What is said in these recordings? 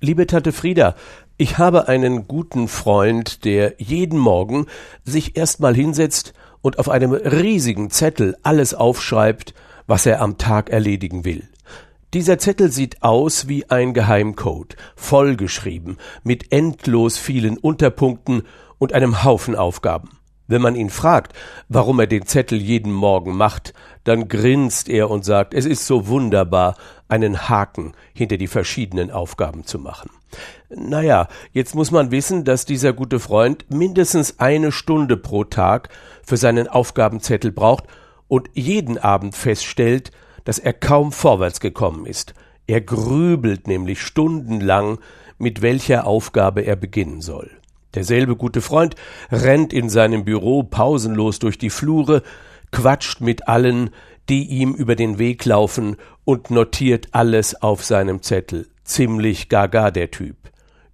Liebe Tante Frieda, ich habe einen guten Freund, der jeden Morgen sich erstmal hinsetzt und auf einem riesigen Zettel alles aufschreibt, was er am Tag erledigen will. Dieser Zettel sieht aus wie ein Geheimcode, vollgeschrieben, mit endlos vielen Unterpunkten und einem Haufen Aufgaben. Wenn man ihn fragt, warum er den Zettel jeden Morgen macht, dann grinst er und sagt, es ist so wunderbar, einen Haken hinter die verschiedenen Aufgaben zu machen. Naja, jetzt muss man wissen, dass dieser gute Freund mindestens eine Stunde pro Tag für seinen Aufgabenzettel braucht und jeden Abend feststellt, dass er kaum vorwärts gekommen ist. Er grübelt nämlich stundenlang, mit welcher Aufgabe er beginnen soll. Derselbe gute Freund rennt in seinem Büro pausenlos durch die Flure, quatscht mit allen, die ihm über den Weg laufen und notiert alles auf seinem Zettel. Ziemlich gaga der Typ.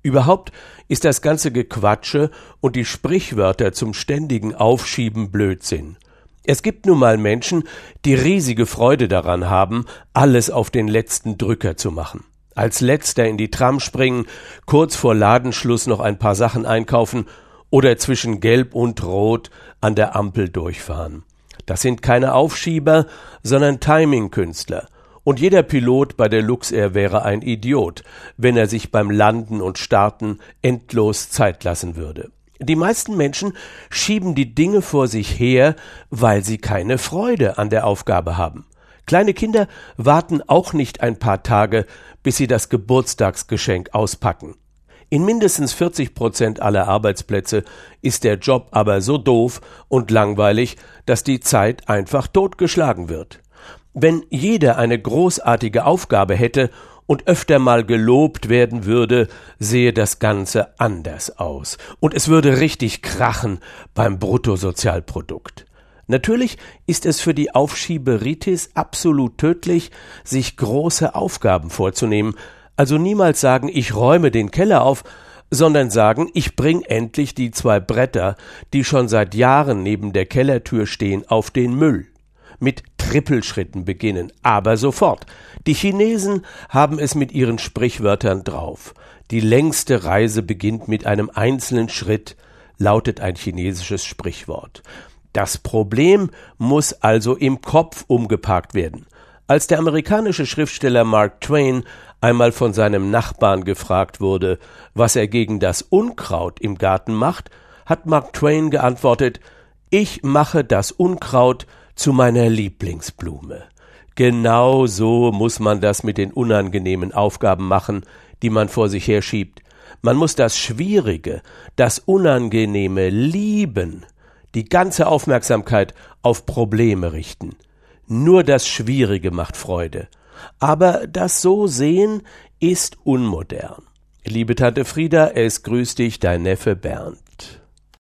Überhaupt ist das ganze Gequatsche und die Sprichwörter zum ständigen Aufschieben Blödsinn. Es gibt nun mal Menschen, die riesige Freude daran haben, alles auf den letzten Drücker zu machen als letzter in die Tram springen, kurz vor Ladenschluss noch ein paar Sachen einkaufen oder zwischen Gelb und Rot an der Ampel durchfahren. Das sind keine Aufschieber, sondern Timing-Künstler. Und jeder Pilot bei der Luxair wäre ein Idiot, wenn er sich beim Landen und Starten endlos Zeit lassen würde. Die meisten Menschen schieben die Dinge vor sich her, weil sie keine Freude an der Aufgabe haben. Kleine Kinder warten auch nicht ein paar Tage, bis sie das Geburtstagsgeschenk auspacken. In mindestens 40 Prozent aller Arbeitsplätze ist der Job aber so doof und langweilig, dass die Zeit einfach totgeschlagen wird. Wenn jeder eine großartige Aufgabe hätte und öfter mal gelobt werden würde, sehe das Ganze anders aus. Und es würde richtig krachen beim Bruttosozialprodukt. Natürlich ist es für die Aufschieberitis absolut tödlich, sich große Aufgaben vorzunehmen, also niemals sagen, ich räume den Keller auf, sondern sagen, ich bring endlich die zwei Bretter, die schon seit Jahren neben der Kellertür stehen, auf den Müll. Mit Trippelschritten beginnen, aber sofort. Die Chinesen haben es mit ihren Sprichwörtern drauf. Die längste Reise beginnt mit einem einzelnen Schritt, lautet ein chinesisches Sprichwort. Das Problem muss also im Kopf umgeparkt werden. Als der amerikanische Schriftsteller Mark Twain einmal von seinem Nachbarn gefragt wurde, was er gegen das Unkraut im Garten macht, hat Mark Twain geantwortet Ich mache das Unkraut zu meiner Lieblingsblume. Genau so muss man das mit den unangenehmen Aufgaben machen, die man vor sich herschiebt. Man muss das Schwierige, das Unangenehme lieben die ganze Aufmerksamkeit auf Probleme richten. Nur das Schwierige macht Freude. Aber das so sehen ist unmodern. Liebe Tante Frieda, es grüßt dich dein Neffe Bernd.